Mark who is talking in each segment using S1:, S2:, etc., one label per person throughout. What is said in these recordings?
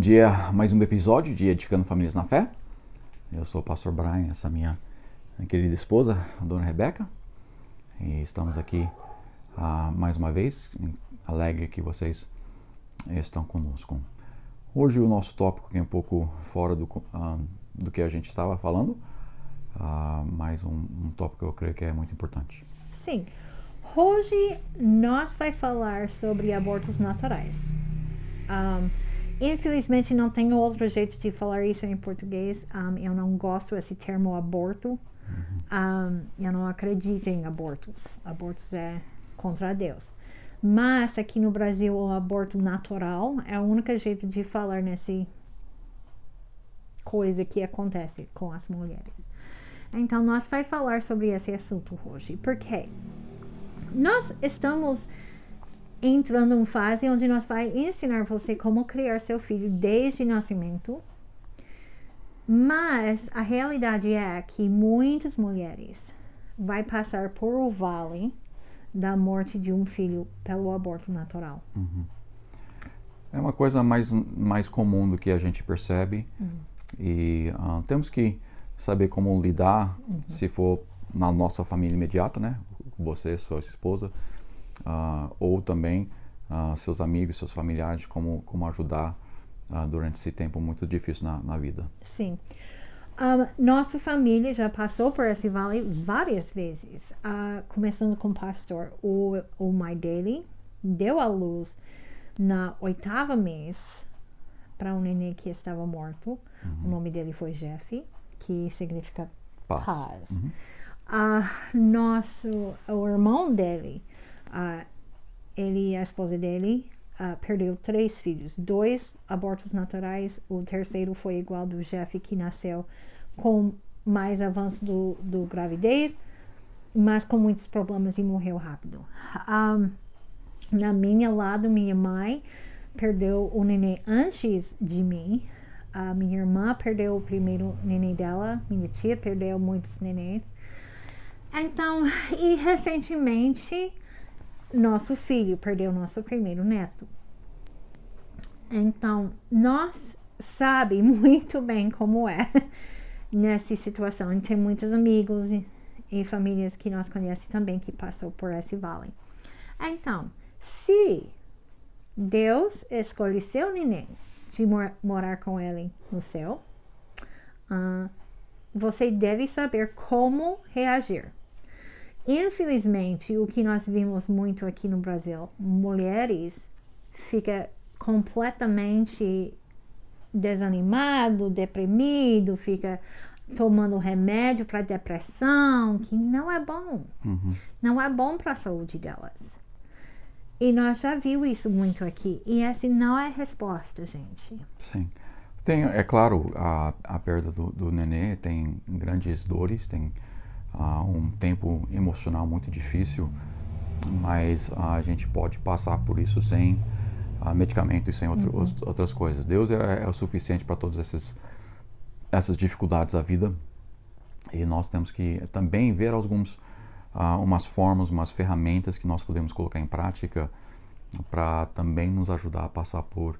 S1: Bom dia, mais um episódio de Edificando Famílias na Fé. Eu sou o pastor Brian, essa minha querida esposa, a dona Rebeca. E estamos aqui uh, mais uma vez, alegre que vocês estão conosco. Hoje o nosso tópico é um pouco fora do, uh, do que a gente estava falando, uh, mas um, um tópico que eu creio que é muito importante.
S2: Sim. Hoje nós vai falar sobre abortos naturais. Um, Infelizmente não tenho outro jeito de falar isso em português. Um, eu não gosto desse termo aborto. Um, eu não acredito em abortos. Abortos é contra Deus. Mas aqui no Brasil o aborto natural é o único jeito de falar nesse coisa que acontece com as mulheres. Então nós vai falar sobre esse assunto hoje. Porque nós estamos entrando em fase onde nós vai ensinar você como criar seu filho desde nascimento. Mas a realidade é que muitas mulheres vai passar por o vale da morte de um filho pelo aborto natural.
S1: Uhum. É uma coisa mais, mais comum do que a gente percebe uhum. e uh, temos que saber como lidar uhum. se for na nossa família imediata, né? Você, sua esposa, uh, ou também uh, seus amigos, seus familiares, como, como ajudar uh, durante esse tempo muito difícil na, na vida.
S2: Sim. Um, nossa família já passou por esse vale várias vezes, começando com o pastor. O, o mãe dele deu à luz na oitava mês para um neném que estava morto. Uhum. O nome dele foi Jeff, que significa paz. paz. Uhum. Uh, nosso, o irmão dele uh, ele e a esposa dele uh, perdeu três filhos, dois abortos naturais, o terceiro foi igual do Jeff que nasceu com mais avanço do, do gravidez, mas com muitos problemas e morreu rápido. Um, na minha lado, minha mãe perdeu o neném antes de mim. A minha irmã perdeu o primeiro neném dela, minha tia perdeu muitos nenéns. Então, e recentemente nosso filho perdeu nosso primeiro neto. Então, nós sabe muito bem como é nessa situação. E tem muitos amigos e, e famílias que nós conhecemos também que passou por esse vale. Então, se Deus escolhe seu neném de mor morar com ele no céu, uh, você deve saber como reagir. Infelizmente, o que nós vimos muito aqui no Brasil, mulheres fica completamente desanimado, deprimido, fica tomando remédio para depressão, que não é bom. Uhum. Não é bom para a saúde delas. E nós já vimos isso muito aqui. E essa não é a resposta, gente.
S1: Sim. Tem, é claro, a, a perda do, do nenê tem grandes dores, tem uh, um tempo emocional muito difícil, mas a gente pode passar por isso sem medicamento e sem outro, uhum. outras coisas. Deus é, é o suficiente para todas essas, essas dificuldades da vida e nós temos que também ver alguns uh, umas formas, umas ferramentas que nós podemos colocar em prática para também nos ajudar a passar por,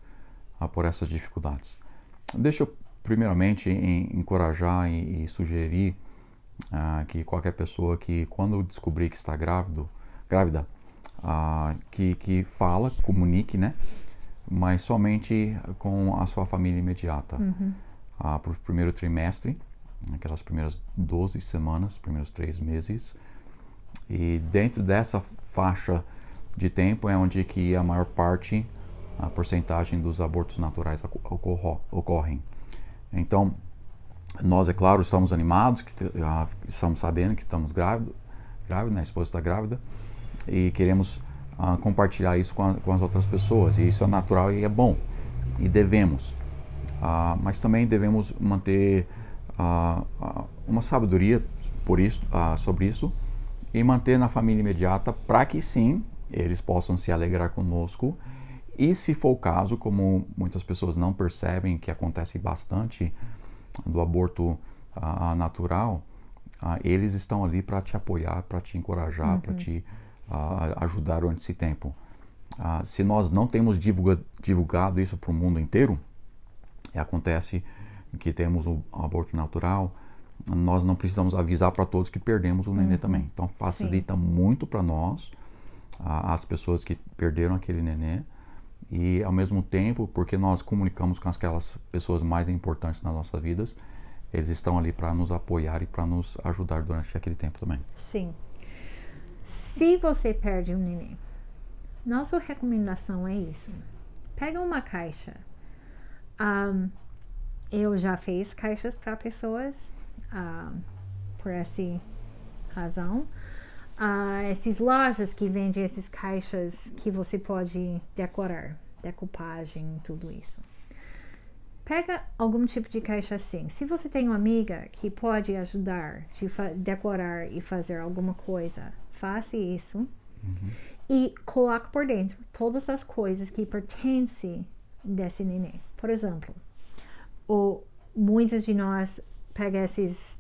S1: uh, por essas dificuldades. Deixa eu primeiramente encorajar e, e sugerir ah, que qualquer pessoa que quando descobrir que está grávido, grávida, ah, que, que fala, comunique, né? Mas somente com a sua família imediata. Uhum. Ah, para o primeiro trimestre, aquelas primeiras 12 semanas, primeiros três meses. E dentro dessa faixa de tempo é onde que a maior parte, a porcentagem dos abortos naturais ocorrem. Então, nós, é claro, estamos animados, que estamos sabendo que estamos grávidos, grávida, né? a esposa está grávida, e queremos uh, compartilhar isso com, a, com, as outras pessoas. E isso é natural e é bom, e devemos. Uh, mas também devemos manter uma sabedoria por isso, sobre isso e manter na família imediata para que sim eles possam se alegrar conosco. E se for o caso, como muitas pessoas não percebem que acontece bastante, do aborto natural, eles estão ali para te apoiar, para te encorajar, uhum. para te ajudar durante esse tempo. se nós não temos divulga, divulgado isso para o mundo inteiro, acontece que temos o aborto natural, nós não precisamos avisar para todos que perdemos o nenê uhum. também. Então facilita Sim. muito para nós, as pessoas que perderam aquele nenê, e ao mesmo tempo, porque nós comunicamos com aquelas pessoas mais importantes nas nossas vidas, eles estão ali para nos apoiar e para nos ajudar durante aquele tempo também.
S2: Sim. Se você perde um neném, nossa recomendação é isso. Pega uma caixa. Um, eu já fiz caixas para pessoas uh, por essa razão. Uh, essas lojas que vendem essas caixas que você pode decorar, decupagem, tudo isso. Pega algum tipo de caixa assim. Se você tem uma amiga que pode ajudar de decorar e fazer alguma coisa, faça isso. Uhum. E coloque por dentro todas as coisas que pertencem desse neném. Por exemplo, ou muitos de nós pegam esses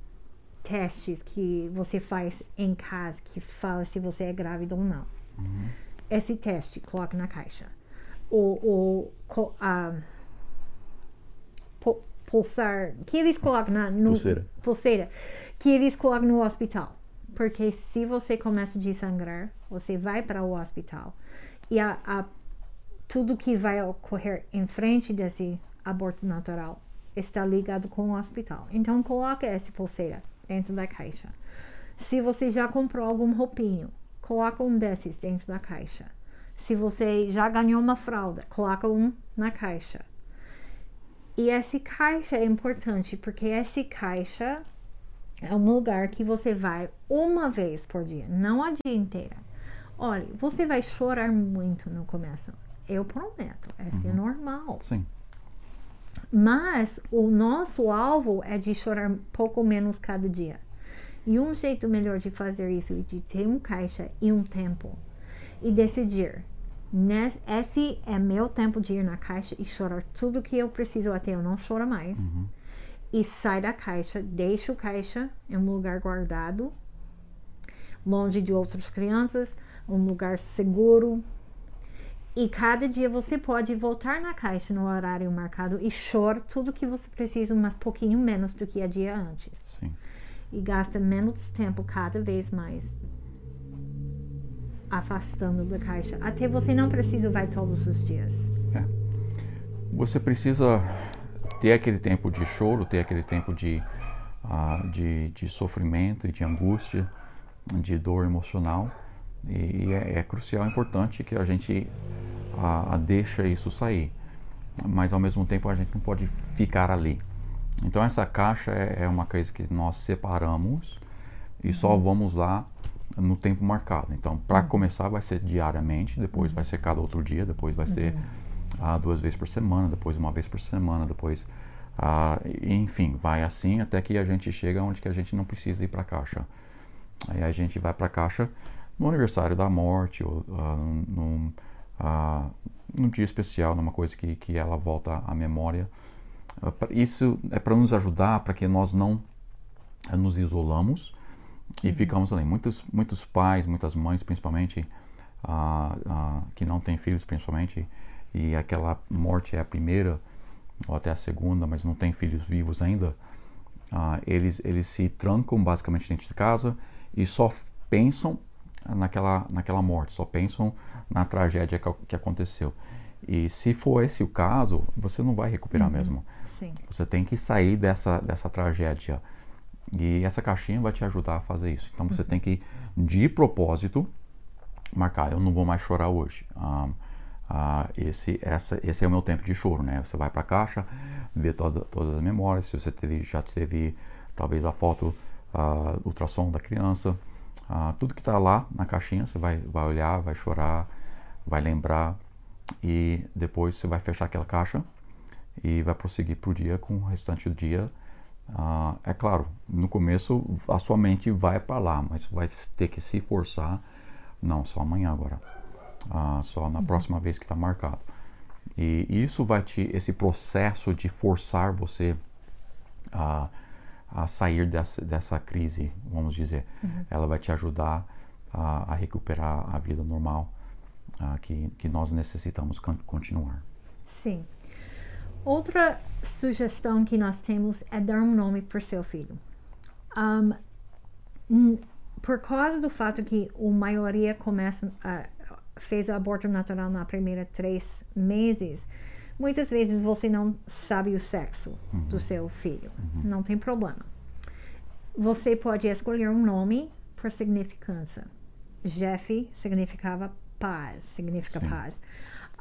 S2: testes que você faz em casa que fala se você é grávida ou não. Uhum. Esse teste coloque na caixa. O, o, a, pulsar que eles colocam na no,
S1: pulseira.
S2: pulseira que eles colocam no hospital. Porque se você começa a sangrar, você vai para o hospital e a, a, tudo que vai ocorrer em frente desse aborto natural está ligado com o hospital. Então coloque essa pulseira dentro da caixa. Se você já comprou algum roupinho, coloca um desses dentro da caixa. Se você já ganhou uma fralda, coloca um na caixa. E essa caixa é importante porque essa caixa é um lugar que você vai uma vez por dia, não a dia inteira. Olha, você vai chorar muito no começo. Eu prometo, essa é uhum. é normal.
S1: Sim.
S2: Mas o nosso alvo é de chorar pouco menos cada dia. E um jeito melhor de fazer isso é de ter um caixa e um tempo e decidir. Esse é meu tempo de ir na caixa e chorar tudo que eu preciso até eu não chorar mais. Uhum. E sai da caixa, deixa o caixa em um lugar guardado, longe de outras crianças, um lugar seguro, e cada dia você pode voltar na caixa no horário marcado e chorar tudo que você precisa, mas pouquinho menos do que a dia antes.
S1: Sim.
S2: E gasta menos tempo cada vez mais afastando da caixa. Até você não precisa vai todos os dias.
S1: É. Você precisa ter aquele tempo de choro, ter aquele tempo de, uh, de, de sofrimento e de angústia, de dor emocional. E é, é crucial, é importante que a gente a, a deixa isso sair. Mas ao mesmo tempo a gente não pode ficar ali. Então essa caixa é, é uma coisa que nós separamos e uhum. só vamos lá no tempo marcado. Então, para uhum. começar, vai ser diariamente, depois uhum. vai ser cada outro dia, depois vai ser uh, duas vezes por semana, depois uma vez por semana, depois, uh, enfim, vai assim até que a gente chega onde que a gente não precisa ir para a caixa. Aí a gente vai para a caixa no aniversário da morte ou uh, num, ah, num dia especial, numa coisa que, que ela volta à memória. Ah, isso é para nos ajudar, para que nós não ah, nos isolamos e uhum. ficamos ali. Muitos, muitos pais, muitas mães, principalmente, ah, ah, que não têm filhos, principalmente, e aquela morte é a primeira ou até a segunda, mas não tem filhos vivos ainda, ah, eles, eles se trancam basicamente dentro de casa e só pensam naquela, naquela morte, só pensam na tragédia que, que aconteceu. E se for esse o caso, você não vai recuperar uhum, mesmo.
S2: Sim.
S1: Você tem que sair dessa, dessa tragédia. E essa caixinha vai te ajudar a fazer isso. Então você uhum. tem que, de propósito, marcar: eu não vou mais chorar hoje. Ah, ah, esse, essa, esse é o meu tempo de choro, né? Você vai para a caixa, vê toda, todas as memórias. Se você teve, já teve, talvez, a foto, ah, ultrassom da criança, ah, tudo que está lá na caixinha, você vai, vai olhar, vai chorar, vai lembrar e depois você vai fechar aquela caixa e vai prosseguir para o dia com o restante do dia. Ah, é claro, no começo a sua mente vai para lá, mas vai ter que se forçar. Não, só amanhã agora. Ah, só na uhum. próxima vez que está marcado. E isso vai te, esse processo de forçar você a a sair dessa, dessa crise, vamos dizer. Uhum. Ela vai te ajudar a, a recuperar a vida normal que, que nós necessitamos continuar.
S2: Sim. Outra sugestão que nós temos é dar um nome para seu filho. Um, por causa do fato que a maioria começa a, fez aborto natural na primeira três meses, muitas vezes você não sabe o sexo do seu filho. Não tem problema. Você pode escolher um nome por significância. Jeff significava paz, significa
S1: Sim.
S2: paz.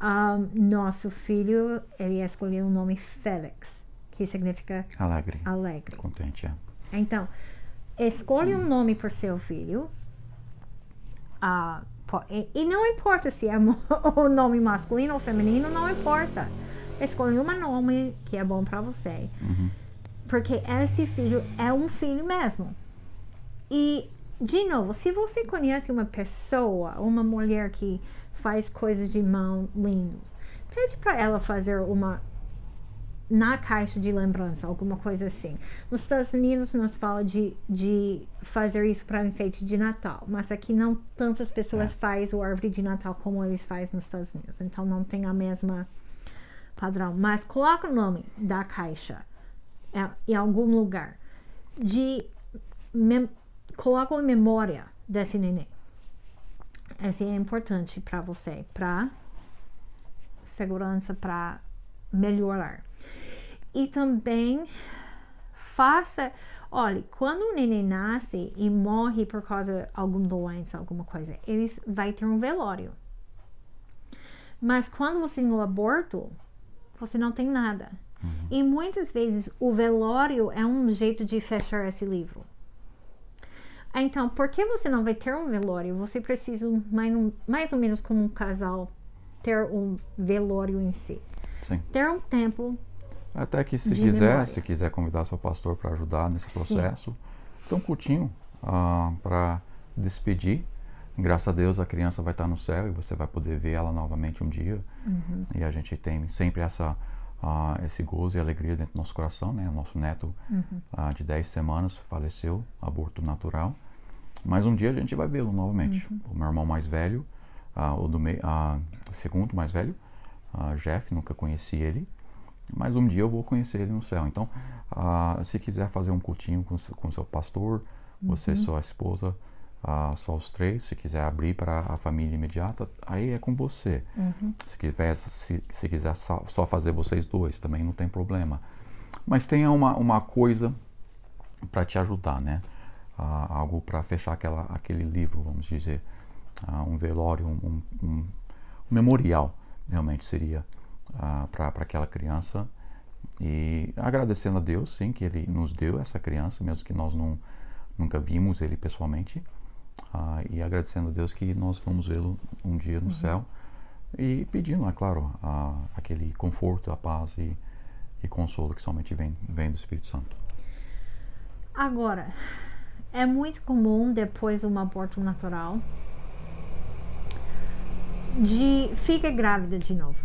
S2: Um, nosso filho, ele escolheu o nome Félix, que significa
S1: Alegre,
S2: alegre.
S1: contente, é.
S2: Então, escolha um nome para seu filho. Ah, po- e, e não importa se é o nome masculino ou feminino, não importa. Escolha um nome que é bom para você.
S1: Uhum.
S2: Porque esse filho é um filho mesmo. E, de novo, se você conhece uma pessoa, uma mulher que faz coisas de mão lindos, pede para ela fazer uma na caixa de lembrança, alguma coisa assim. Nos Estados Unidos nós fala de, de fazer isso para enfeite de Natal, mas aqui não tantas pessoas
S1: É.
S2: fazem o árvore de Natal como eles fazem nos Estados Unidos, então não tem a mesma padrão. Mas coloca o nome da caixa é, em algum lugar, de mem- coloca uma memória desse neném. Esse é importante para você, para segurança, para melhorar. E também faça, olha, quando o neném nasce e morre por causa de alguma doença, alguma coisa, ele vai ter um velório. Mas quando você tem o aborto, você não tem nada. E muitas vezes o velório é um jeito de fechar esse livro. Então, por que você não vai ter um velório? Você precisa, mais, mais ou menos como um casal, ter um velório em si.
S1: Sim.
S2: Ter um tempo
S1: Até que se quiser,
S2: memória.
S1: se quiser convidar seu pastor para ajudar nesse
S2: Sim.
S1: processo, então um cultinho para despedir. Graças a Deus a criança vai estar no céu e você vai poder ver ela novamente um dia.
S2: Uhum.
S1: E a gente tem sempre essa ah, esse gozo e alegria dentro do nosso coração, né? O nosso neto
S2: Uhum.
S1: ah, de 10 semanas faleceu, aborto natural. Mas um dia a gente vai vê-lo novamente.
S2: Uhum.
S1: O meu irmão mais velho, ah, o do meio, ah, segundo mais velho, Jeff, nunca conheci ele. Mas um dia eu vou conhecer ele no céu. Então, se quiser fazer um cultinho com seu, com seu pastor, você e
S2: Uhum.
S1: sua esposa, ah, só os três, se quiser abrir para a família imediata, aí é com você.
S2: Uhum.
S1: Se quiser, se, se quiser só, só fazer vocês dois, também não tem problema. Mas tenha uma, uma coisa para te ajudar, né? Ah, algo para fechar aquela, aquele livro, vamos dizer. Ah, um velório, um, um, um memorial, realmente seria para aquela criança. E agradecendo a Deus, sim, que Ele nos deu essa criança, mesmo que nós não, nunca vimos Ele pessoalmente. Ah, e agradecendo a Deus que nós vamos vê-lo um dia no céu. E pedindo, é claro, a- aquele conforto, a paz e, e consolo que somente vem, vem do Espírito Santo.
S2: Agora, é muito comum depois de um aborto natural de fica grávida de novo.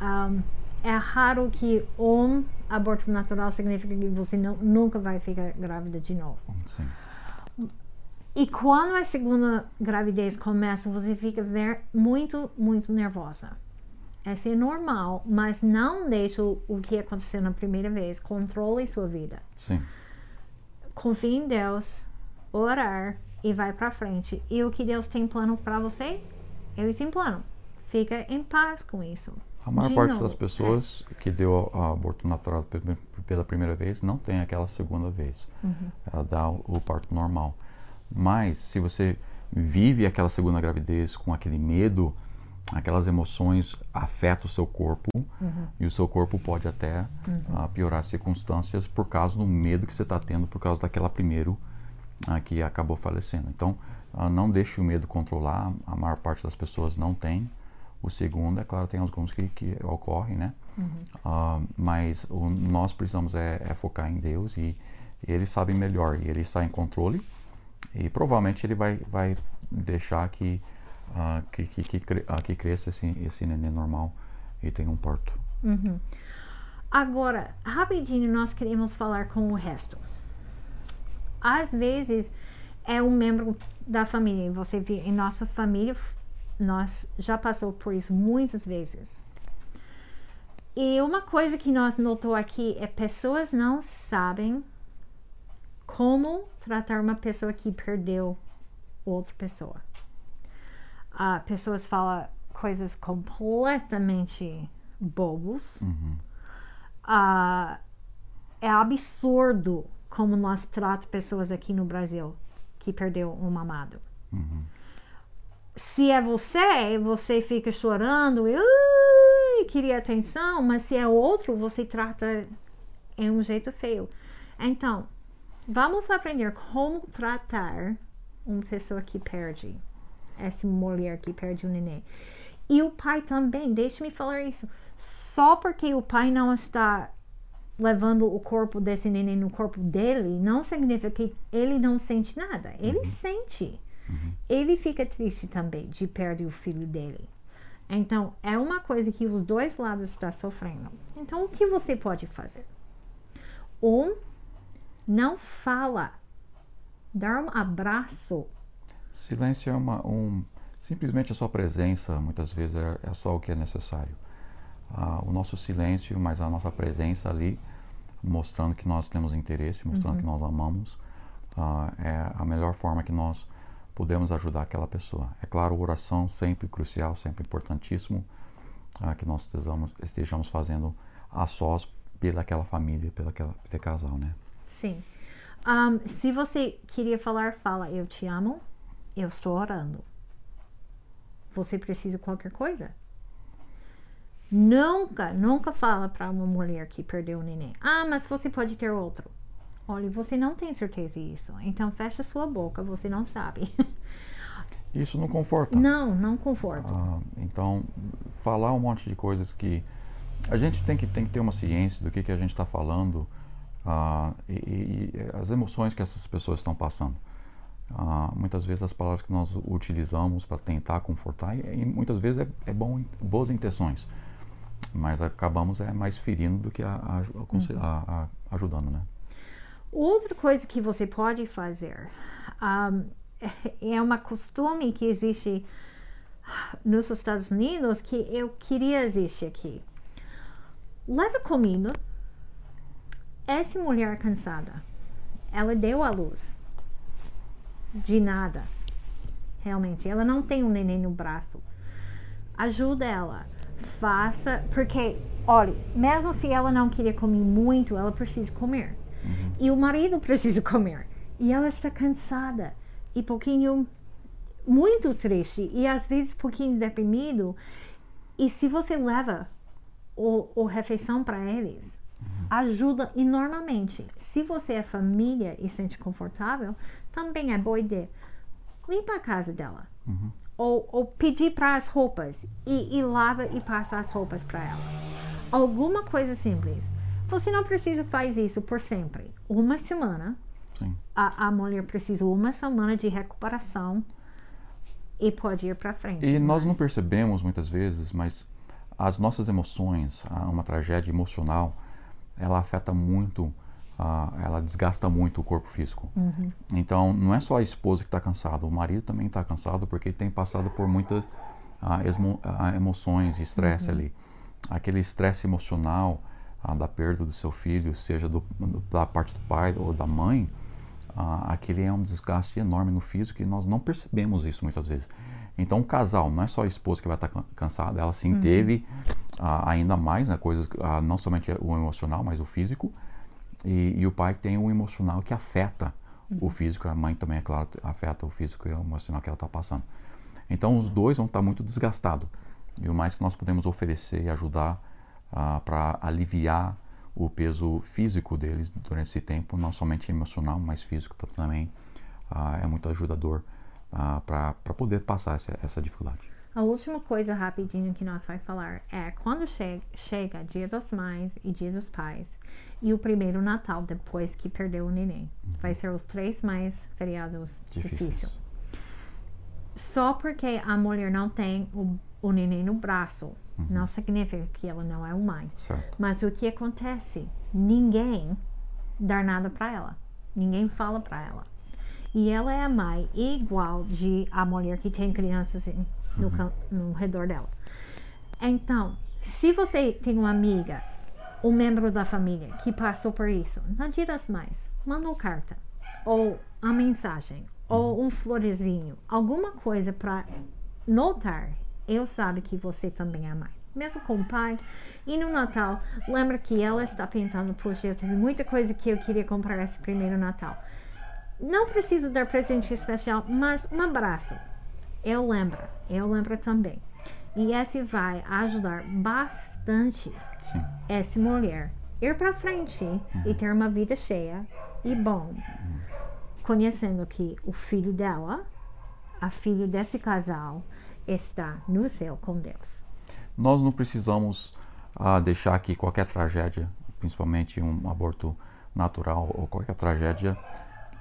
S2: Ahm, é raro que um aborto natural significa que você não, nunca vai ficar grávida de novo.
S1: Sim.
S2: E quando a segunda gravidez começa, você fica muito, muito nervosa. Essa é normal, mas não deixe o, que aconteceu na primeira vez. Controle sua vida.
S1: Sim.
S2: Confie em Deus, orar e vai pra frente. E o que Deus tem plano pra você, Ele tem plano. Fica em paz com isso.
S1: A maior
S2: De
S1: parte
S2: novo,
S1: das pessoas que deu a- aborto natural pe- pela primeira vez não tem aquela segunda vez.
S2: Uhum.
S1: Ela dá o, o parto normal. Mas se você vive aquela segunda gravidez com aquele medo, aquelas emoções afetam o seu corpo
S2: Uhum.
S1: e o seu corpo pode até ah, piorar as circunstâncias por causa do medo que você está tendo por causa daquela primeiro ah, que acabou falecendo. Então, ah, não deixe o medo controlar. A maior parte das pessoas não tem. O segundo, é claro, tem alguns que, que ocorrem, né? Ah, mas o, nós precisamos é, é focar em Deus e Ele sabe melhor e Ele está em controle e provavelmente Ele vai, vai deixar que, ah, que, que, que, ah, que cresça esse, esse neném normal e tenha um parto.
S2: Uhum. Agora, rapidinho, nós queremos falar com o resto. Às vezes é um membro da família. Você vê em nossa família, nós já passou por isso muitas vezes. E uma coisa que nós notou aqui é pessoas não sabem como tratar uma pessoa que perdeu outra pessoa. Uh, pessoas falam coisas completamente bobos.
S1: Uhum.
S2: Uh, é absurdo como nós tratamos pessoas aqui no Brasil que perdeu um amado.
S1: Uhum.
S2: Se é você, você fica chorando e uh, queria atenção, mas se é outro, você trata em um jeito feio. Então, vamos aprender como tratar uma pessoa que perde, essa mulher que perde o neném. E o pai também, deixe-me falar isso. Só porque o pai não está levando o corpo desse neném no corpo dele, não significa que ele não sente nada. Ele uhum. sente.
S1: Uhum.
S2: Ele fica triste também de perder o filho dele. Então, é uma coisa que os dois lados estão sofrendo. Então, o que você pode fazer? Um, não fala. Dar um abraço.
S1: Silêncio é uma, um, simplesmente a sua presença, muitas vezes, é, é só o que é necessário. Ah, o nosso silêncio, mas a nossa presença ali, mostrando que nós temos interesse, mostrando uhum. que nós amamos, ah, é a melhor forma que nós podemos ajudar aquela pessoa. É claro, oração sempre crucial, sempre importantíssimo, ah, que nós estejamos, estejamos fazendo a sós pelaquela família, pelaquela, pelo casal, né?
S2: Sim. Um, se você queria falar, fala, eu te amo, eu estou orando. Você precisa de qualquer coisa? Nunca, nunca fala para uma mulher que perdeu o neném. Ah, mas você pode ter outro. Olha, você não tem certeza disso. Então fecha sua boca, você não sabe.
S1: Isso não conforta.
S2: Não, não conforta.
S1: Ah, então, falar um monte de coisas que a gente tem que, tem que ter uma ciência do que, que a gente está falando ah, e, e, as emoções que essas pessoas estão passando. Ah, muitas vezes as palavras que nós utilizamos para tentar confortar, e, e muitas vezes é, é, bom, boas intenções, mas acabamos é mais ferindo do que a, a, a, ajudando, né?
S2: Outra coisa que você pode fazer um, é uma costume que existe nos Estados Unidos que eu queria existir aqui. Leva comida. Essa mulher cansada, ela deu a luz de nada. Realmente, ela não tem um neném no braço. Ajuda ela. Faça, porque, olha, mesmo se ela não queria comer muito, ela precisa comer.
S1: Uhum.
S2: E o marido precisa comer. E ela está cansada e pouquinho muito triste e às vezes pouquinho deprimido. E se você leva o, o refeição para eles. Ajuda enormemente. Se você é família e sente confortável, também é boa ideia. Limpa a casa dela.
S1: Uhum.
S2: Ou, ou, pedir para as roupas e, e lava e passa as roupas para ela. Alguma coisa simples. Você não precisa fazer isso por sempre. Uma semana. A, a mulher precisa uma semana de recuperação e pode ir para frente.
S1: E mas... nós não percebemos muitas vezes, mas as nossas emoções, uma tragédia emocional, ela afeta muito, uh, ela desgasta muito o corpo físico.
S2: Uhum.
S1: Então, não é só a esposa que está cansada, o marido também está cansado porque tem passado por muitas uh, emoções e estresse uhum. ali. Aquele estresse emocional ah, da perda do seu filho, seja do, da parte do pai ou da mãe, aquele é um desgaste enorme no físico e nós não percebemos isso muitas vezes. Então, o casal, não é só a esposa que vai estar cansada, ela sim uhum. teve ainda mais né, coisas, ah, não somente o emocional, mas o físico. E, e o pai tem o emocional que afeta uhum. o físico, a mãe também, é claro, afeta o físico e o emocional que ela está passando. Então, os dois vão estar muito desgastados. E o mais que nós podemos oferecer e ajudar ah, para aliviar o peso físico deles durante esse tempo, não somente emocional, mas físico também ah, é muito ajudador ah, para poder passar essa, essa dificuldade.
S2: A última coisa rapidinho que nós vai falar é quando che chega Dia das Mães e Dia dos Pais e o primeiro Natal depois que perdeu o neném. Uhum. Vai ser os três mais feriados difíceis. Só porque a mulher não tem o, o neném no braço Uhum. Não significa que ela não é mãe.
S1: Certo.
S2: Mas o que acontece? Ninguém dá nada para ela. Ninguém fala para ela. E ela é a mãe igual de a mulher que tem crianças no, uhum. no redor dela. Então, Se você tem uma amiga, um membro da família que passou por isso, não diras mais. Manda uma carta, ou a mensagem, ou um florezinho, alguma coisa para notar. Eu sabe que você também é mãe. Mesmo com o pai. E no Natal, lembra que ela está pensando, poxa, eu tive muita coisa que eu queria comprar esse primeiro Natal. Não preciso dar presente especial, mas um abraço. Eu lembro, eu lembro também. E esse vai ajudar bastante
S1: Sim.
S2: essa mulher ir para frente e ter uma vida cheia e bom, conhecendo que o filho dela, a filho desse casal, está no céu com Deus.
S1: Nós não precisamos ah, deixar que qualquer tragédia, principalmente um aborto natural ou qualquer tragédia,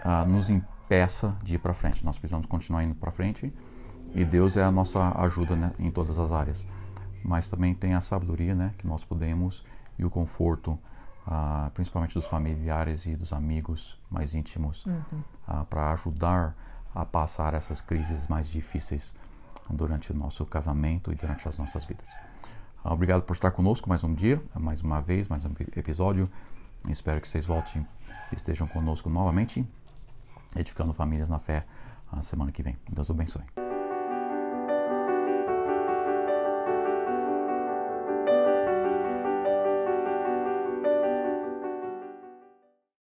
S1: ah, nos impeça de ir para frente. Nós precisamos continuar indo para frente e Deus é a nossa ajuda né, em todas as áreas. Mas também tem a sabedoria né, que nós podemos e o conforto, ah, principalmente dos familiares e dos amigos mais íntimos, para ajudar a passar essas crises mais difíceis durante o nosso casamento e durante as nossas vidas. Ah, Obrigado por estar conosco mais um dia, mais uma vez, mais um episódio. Espero que vocês voltem e estejam conosco novamente, edificando famílias na fé a semana que vem. Deus abençoe.